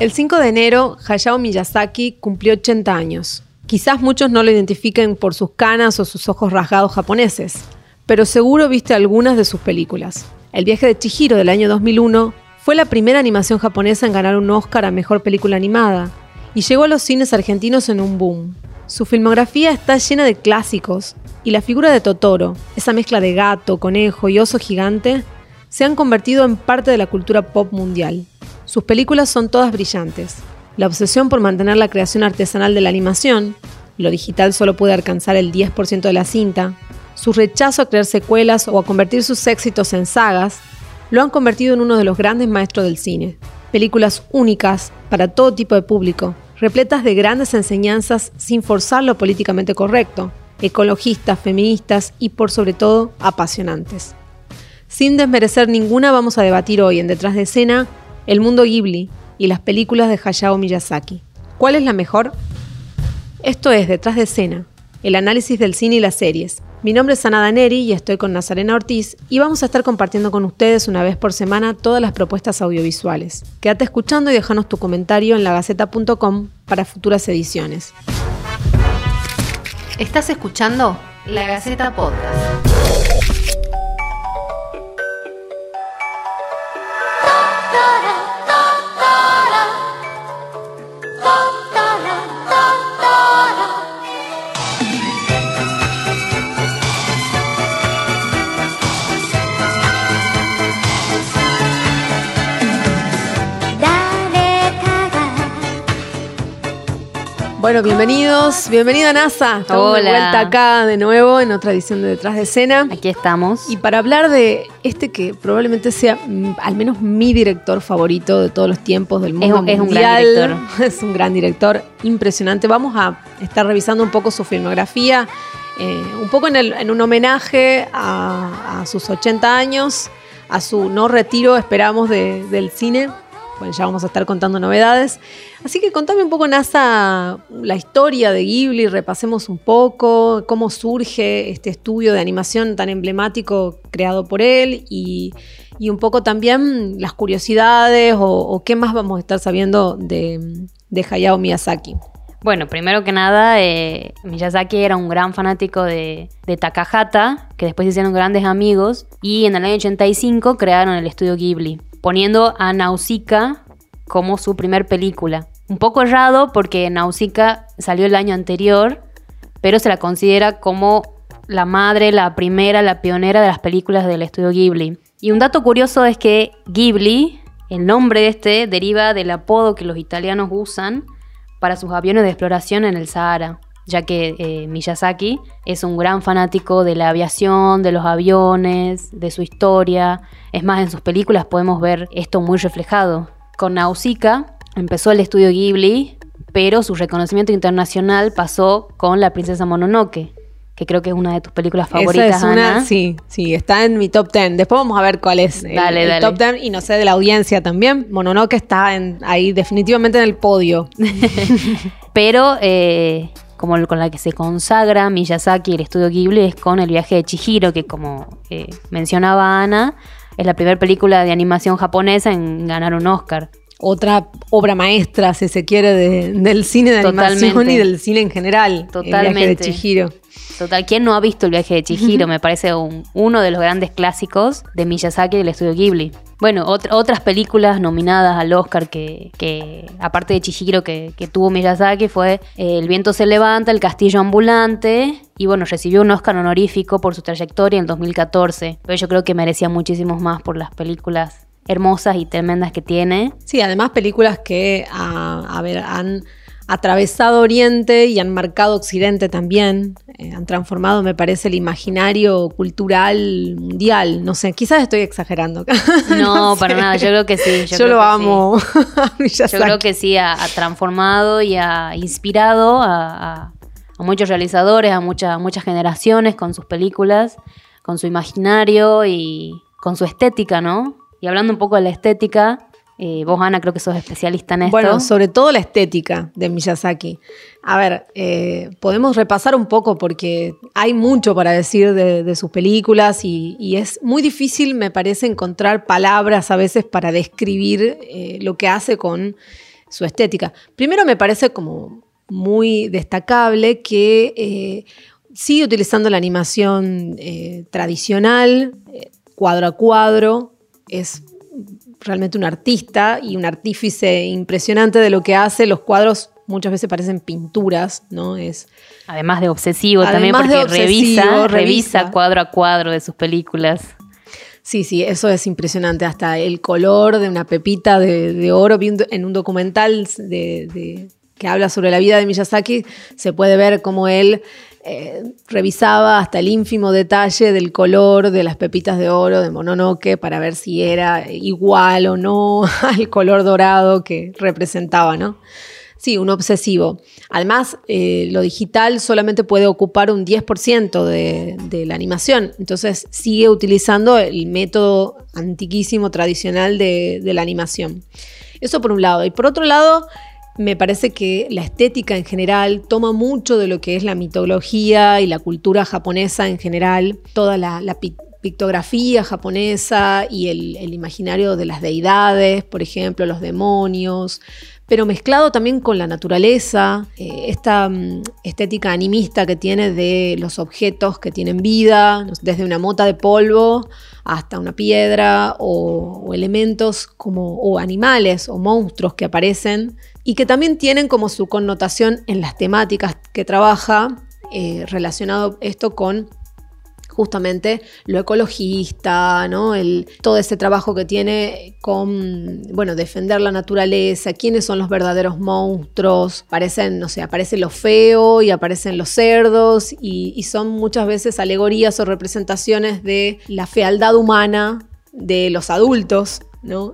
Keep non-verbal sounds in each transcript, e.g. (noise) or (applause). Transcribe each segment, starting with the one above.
El 5 de enero, Hayao Miyazaki cumplió 80 años. Quizás muchos no lo identifiquen por sus canas o sus ojos rasgados japoneses, pero seguro viste algunas de sus películas. El viaje de Chihiro del año 2001 fue la primera animación japonesa en ganar un Oscar a Mejor Película Animada y llegó a los cines argentinos en un boom. Su filmografía está llena de clásicos y la figura de Totoro, esa mezcla de gato, conejo y oso gigante, se han convertido en parte de la cultura pop mundial. Sus películas son todas brillantes. La obsesión por mantener la creación artesanal de la animación, lo digital solo puede alcanzar el 10% de la cinta, su rechazo a crear secuelas o a convertir sus éxitos en sagas, lo han convertido en uno de los grandes maestros del cine. Películas únicas para todo tipo de público, repletas de grandes enseñanzas sin forzar lo políticamente correcto, ecologistas, feministas y por sobre todo apasionantes. Sin desmerecer ninguna vamos a debatir hoy en Detrás de Escena el mundo Ghibli y las películas de Hayao Miyazaki. ¿Cuál es la mejor? Esto es Detrás de Escena, el análisis del cine y las series. Mi nombre es Ana Daneri y estoy con Nazarena Ortiz y vamos a estar compartiendo con ustedes una vez por semana todas las propuestas audiovisuales. Quédate escuchando y déjanos tu comentario en lagaceta.com para futuras ediciones. Estás escuchando La Gaceta Podcast. Bueno, bienvenidos, bienvenida NASA. Estamos de Hola. vuelta acá de nuevo en otra edición de Detrás de Escena. Aquí estamos. Y para hablar de este que probablemente sea mm, al menos mi director favorito de todos los tiempos del mundo un- es un gran director. (laughs) Es un gran director, impresionante. Vamos a estar revisando un poco su filmografía, eh, un poco en, el- en un homenaje a, a sus 80 años, a su no retiro, esperamos, de- del cine. Bueno, ya vamos a estar contando novedades. Así que contame un poco, NASA, la historia de Ghibli, repasemos un poco cómo surge este estudio de animación tan emblemático creado por él y, un poco también las curiosidades o, qué más vamos a estar sabiendo de, de Hayao Miyazaki. Bueno, primero que nada, eh, Miyazaki era un gran fanático de, de Takahata, que después se hicieron grandes amigos, y en el año 85 crearon el estudio Ghibli, poniendo a Nausicaa como su primer película. Un poco errado porque Nausicaa salió el año anterior, pero se la considera como la madre, la primera, la pionera de las películas del estudio Ghibli. Y un dato curioso es que Ghibli, el nombre de este, deriva del apodo que los italianos usan para sus aviones de exploración en el Sahara, ya que eh, Miyazaki es un gran fanático de la aviación, de los aviones, de su historia. Es más, en sus películas podemos ver esto muy reflejado. Con Nausicaa empezó el estudio Ghibli, pero su reconocimiento internacional pasó con La princesa Mononoke, que creo que es una de tus películas favoritas, Esa es una, Ana. sí, sí, está en mi top 10. Después vamos a ver cuál es el, Dale, el dale. top 10 y no sé de la audiencia también. Mononoke está en, ahí definitivamente en el podio. (laughs) Pero eh, como el- con la que se consagra Miyazaki el estudio Ghibli es con El viaje de Chihiro, que como eh, mencionaba Ana, es la primera película de animación japonesa en ganar un Oscar. Otra obra maestra, si se quiere, de- del cine de animación Totalmente. y del cine en general. El viaje de Totalmente. Chihiro. Total, ¿quién no ha visto El viaje de Chihiro? Me parece un- uno de los grandes clásicos de Miyazaki del estudio Ghibli. Bueno, ot- otras películas nominadas al Oscar que, que, aparte de Chihiro que, que tuvo Miyazaki fue eh, El viento se levanta, El castillo ambulante y bueno, recibió un Oscar honorífico por su trayectoria en el 2014. Pero yo creo que merecía muchísimos más por las películas hermosas y tremendas que tiene. Sí, además películas que a, a ver, han atravesado Oriente y han marcado Occidente también. Eh, han transformado, me parece, el imaginario cultural mundial. No sé, quizás estoy exagerando. No, (laughs) sé. para nada, yo creo que sí. Yo, lo amo. (laughs) a. Yo creo que sí, ha, ha transformado y ha inspirado a, a- a muchos realizadores, a muchas muchas generaciones con sus películas, con su imaginario y con su estética, ¿no? Y hablando un poco de la estética, eh, vos, Ana, creo que sos especialista en esto. Bueno, sobre todo la estética de Miyazaki. A ver, eh, podemos repasar un poco porque hay mucho para decir de, de sus películas y, y es muy difícil, me parece, encontrar palabras a veces para describir eh, lo que hace con su estética. Primero me parece como muy destacable que sigue utilizando la animación tradicional, cuadro a cuadro, es realmente un artista y un artífice impresionante de lo que hace. Los cuadros muchas veces parecen pinturas, ¿no? Es además de obsesivo también porque revisa, revisa cuadro a cuadro de sus películas. Sí, sí, eso es impresionante. Hasta el color de una pepita de, oro. en un documental de, que habla sobre la vida de Miyazaki, se puede ver cómo él eh, revisaba hasta el ínfimo detalle del color de las pepitas de oro de Mononoke para ver si era igual o no (laughs) al color dorado que representaba, ¿no? Sí, un obsesivo. Además, eh, lo digital solamente puede ocupar un 10% de, la animación, entonces sigue utilizando el método antiquísimo, tradicional de, de la animación. Eso por un lado. Y por otro lado, me parece que la estética en general toma mucho de lo que es la mitología y la cultura japonesa en general, toda la, pictografía japonesa y el, imaginario de las deidades, por ejemplo, los demonios, pero mezclado también con la naturaleza, eh, esta mm, estética animista que tiene de los objetos que tienen vida, desde una mota de polvo hasta una piedra o, elementos como o animales o monstruos que aparecen y que también tienen como su connotación en las temáticas que trabaja eh, relacionado esto con justamente lo ecologista, ¿no? El, todo ese trabajo que tiene con, bueno, defender la naturaleza, quiénes son los verdaderos monstruos, aparecen, no sé, aparece lo feo y aparecen los cerdos y, y son muchas veces alegorías o representaciones de la fealdad humana de los adultos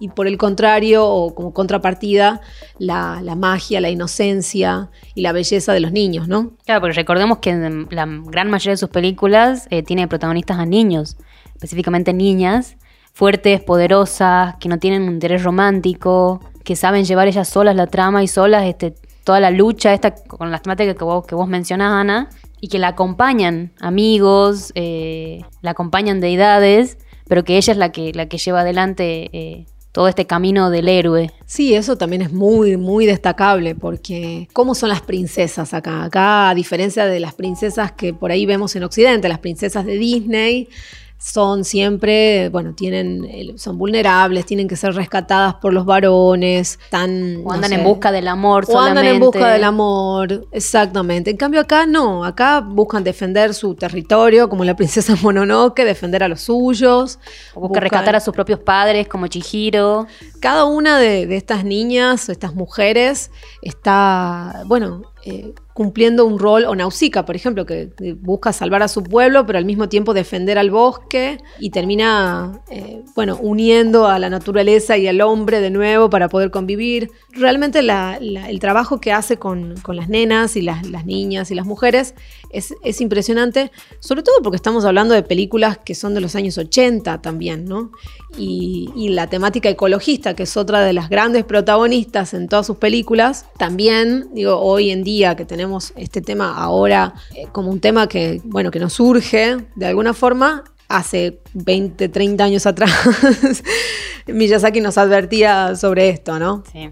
y por el contrario, o como contrapartida, la, magia, la inocencia y la belleza de los niños, ¿no? Claro, porque recordemos que la gran mayoría de sus películas eh, tiene protagonistas a niños, específicamente niñas, fuertes, poderosas, que no tienen un interés romántico, que saben llevar ellas solas la trama y solas este, toda la lucha esta con las temáticas que vos, que vos mencionás, Ana, y que la acompañan amigos, eh, la acompañan deidades pero que ella es la que, la que lleva adelante eh, todo este camino del héroe. Sí, eso también es muy, muy destacable, porque ¿cómo son las princesas acá? Acá, a diferencia de las princesas que por ahí vemos en Occidente, las princesas de Disney, son siempre, bueno, tienen, son vulnerables, tienen que ser rescatadas por los varones, están... O andan en busca del amor. O andan en busca del amor, exactamente. En cambio acá no, acá buscan defender su territorio, como la princesa (laughs) Mononoke, defender a los suyos. O buscan rescatar a sus propios padres, como Chihiro. Cada una de, de estas niñas, estas mujeres, está, bueno, eh, cumpliendo un rol, o Nausicaa, por ejemplo, que busca salvar a su pueblo, pero al mismo tiempo defender al bosque y termina, eh, bueno, uniendo a la naturaleza y al hombre de nuevo para poder convivir. Realmente el trabajo que hace con, las nenas y las, niñas y las mujeres es, impresionante, sobre todo porque estamos hablando de películas que son de los años 80 también, ¿no? Y, y la temática ecologista, que es otra de las grandes protagonistas en todas sus películas, también, digo, hoy en día que tenemos este tema ahora eh, como un tema que, bueno, que nos surge de alguna forma, hace 20, 30 años atrás, (laughs) Miyazaki nos advertía sobre esto, ¿no? Sí.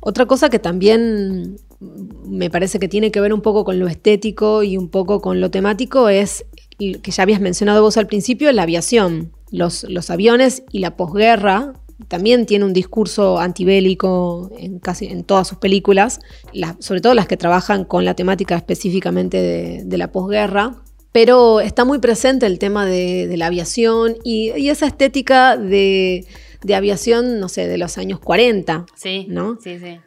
Otra cosa que también me parece que tiene que ver un poco con lo estético y un poco con lo temático es que ya habías mencionado vos al principio, la aviación. Los, los aviones y la posguerra también tiene un discurso antibélico en casi en todas sus películas, sobre todo las que trabajan con la temática específicamente de, la posguerra. Pero está muy presente el tema de, la aviación y, esa estética de, aviación, no sé, de los años 40. Sí, ¿no? sí, sí.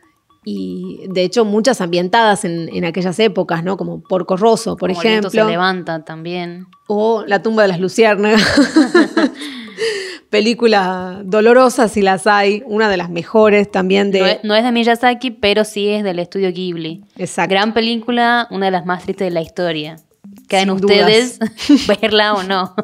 Y de hecho muchas ambientadas en, aquellas épocas, ¿no? Como Porco Rosso, por Como ejemplo. se levanta también. O La tumba de las luciérnagas. (laughs) película dolorosa si las hay, una de las mejores también de... No es, de Miyazaki, pero sí es del estudio Ghibli. Exacto. Gran película, una de las más tristes de la historia. Quedan ustedes (laughs) verla o no.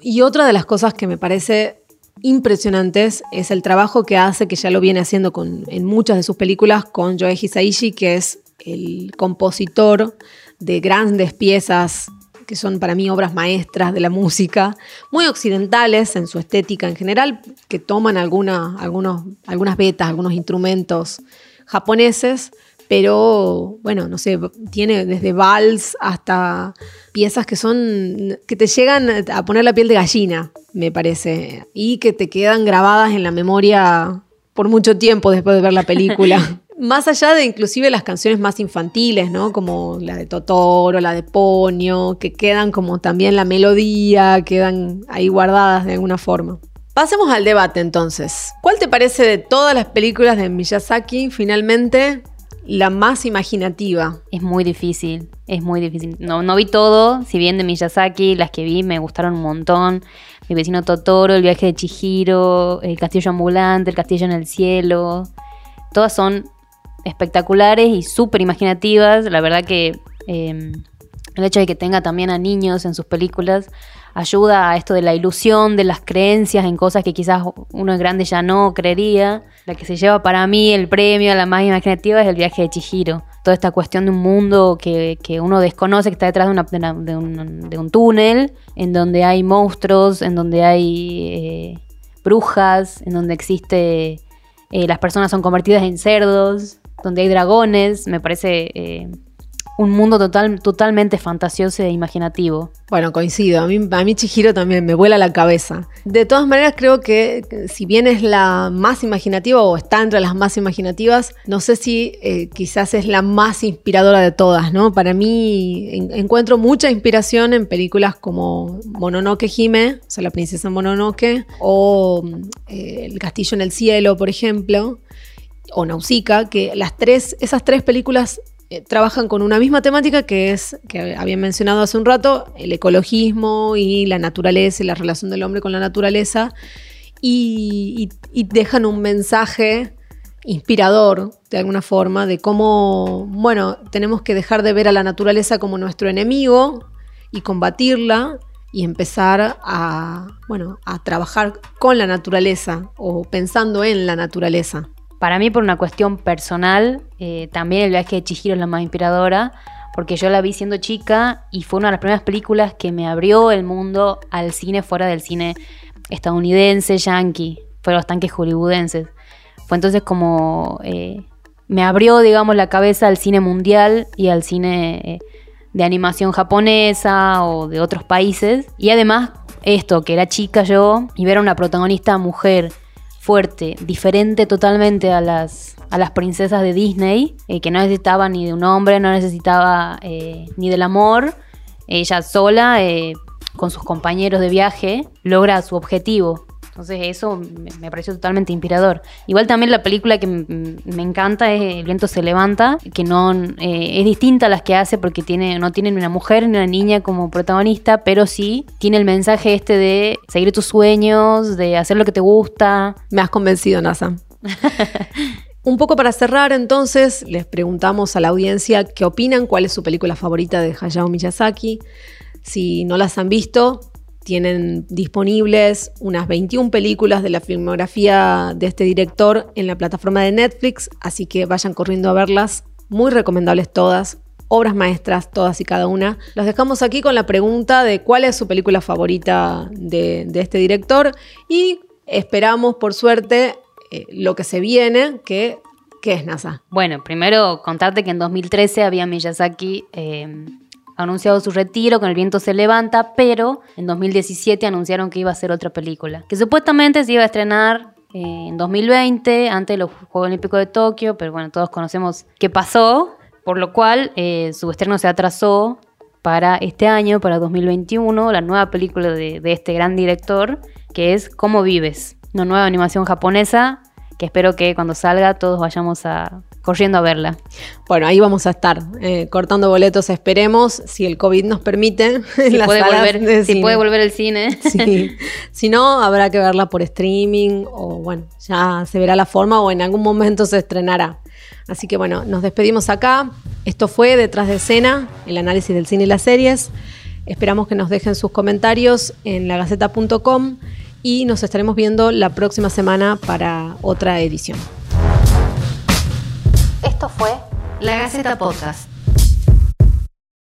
Y otra de las cosas que me parece impresionantes es el trabajo que hace, que ya lo viene haciendo con, en muchas de sus películas, con Joe Hisaishi, que es el compositor de grandes piezas que son para mí obras maestras de la música, muy occidentales en su estética en general, que toman alguna, algunos, algunas vetas, algunos instrumentos japoneses, pero bueno, no sé, tiene desde vals hasta piezas que son, que te llegan a poner la piel de gallina, me parece, y que te quedan grabadas en la memoria por mucho tiempo después de ver la película. (laughs) más allá de inclusive las canciones más infantiles, ¿no? Como la de Totoro, la de Ponyo, que quedan como también la melodía, quedan ahí guardadas de alguna forma. Pasemos al debate entonces. ¿Cuál te parece de todas las películas de Miyazaki finalmente la más imaginativa? Es muy difícil, es muy difícil. No, no vi todo, si bien de Miyazaki, las que vi me gustaron un montón. Mi vecino Totoro, El viaje de Chihiro, El castillo ambulante, El castillo en el cielo. Todas son espectaculares y súper imaginativas. La verdad que em, el hecho de que tenga también a niños en sus películas ayuda a esto de la ilusión, de las creencias en cosas que quizás uno grande ya no creería. La que se lleva para mí el premio a la más imaginativa es el viaje de Chihiro. Toda esta cuestión de un mundo que, uno desconoce, que está detrás de, una, de, un, túnel, en donde hay monstruos, en donde hay eh, brujas, en donde existe... Eh, las personas son convertidas en cerdos, donde hay dragones, me parece eh, un mundo total, totalmente fantasioso e imaginativo. Bueno, coincido. A mí, a mí Chihiro también me vuela la cabeza. De todas maneras, creo que si bien es la más imaginativa o está entre las más imaginativas, no sé si eh, quizás es la más inspiradora de todas, ¿no? Para mí encuentro mucha inspiración en películas como Mononoke Hime, o sea, la princesa Mononoke, o eh, El castillo en el cielo, por ejemplo o Nausicaa, que las tres, esas tres películas eh, trabajan con una misma temática que es, que habían mencionado hace un rato, el ecologismo y la naturaleza y la relación del hombre con la naturaleza, y, dejan un mensaje inspirador, de alguna forma, de cómo, bueno, tenemos que dejar de ver a la naturaleza como nuestro enemigo y combatirla y empezar a, bueno, a trabajar con la naturaleza o pensando en la naturaleza. Para mí, por una cuestión personal, eh, también el viaje de Chihiro es la más inspiradora, porque yo la vi siendo chica y fue una de las primeras películas que me abrió el mundo al cine fuera del cine estadounidense, yankee, fuera los tanques hollywoodenses. Fue entonces como eh, me abrió, digamos, la cabeza al cine mundial y al cine eh, de animación japonesa o de otros países. Y además, esto, que era chica yo, y ver a una protagonista mujer fuerte, diferente totalmente a las, a las princesas de Disney, eh, que no necesitaba ni de un hombre, no necesitaba eh, ni del amor. Ella sola, eh, con sus compañeros de viaje, logra su objetivo. Entonces eso me pareció totalmente inspirador. Igual también la película que me encanta es El viento se levanta, que no eh, es distinta a las que hace porque tiene, no tienen una mujer ni una niña como protagonista, pero sí tiene el mensaje este de seguir tus sueños, de hacer lo que te gusta. Me has convencido, Nasa. (laughs) Un poco para cerrar, entonces, les preguntamos a la audiencia qué opinan, cuál es su película favorita de Hayao Miyazaki. Si no las han visto, tienen disponibles unas 21 películas de la filmografía de este director en la plataforma de Netflix, así que vayan corriendo a verlas. Muy recomendables todas, obras maestras todas y cada una. Los dejamos aquí con la pregunta de cuál es su película favorita de, este director y esperamos, por suerte, eh, lo que se viene, que ¿Qué es NASA? Bueno, primero contarte que en 2013 había Miyazaki eh, anunciado su retiro con El viento se levanta, pero en 2017 anunciaron que iba a hacer otra película, que supuestamente se iba a estrenar eh, en 2020, antes de los Juegos Olímpicos de Tokio, pero bueno, todos conocemos qué pasó, por lo cual eh, su estreno se atrasó para este año, para 2021, la nueva película de, de este gran director, que es Cómo vives, una nueva animación japonesa que espero que cuando salga todos vayamos a corriendo a verla. Bueno, ahí vamos a estar eh, cortando boletos, esperemos, si el COVID nos permite. (laughs) Si, puede, volver, si puede volver el cine. (laughs) Si no, habrá que verla por streaming o bueno, ya se verá la forma o en algún momento se estrenará. Así que bueno, nos despedimos acá. Esto fue Detrás de Escena, el análisis del cine y las series. Esperamos que nos dejen sus comentarios en lagaceta.com y nos estaremos viendo la próxima semana para otra edición. Esto fue La Gaceta Podcast.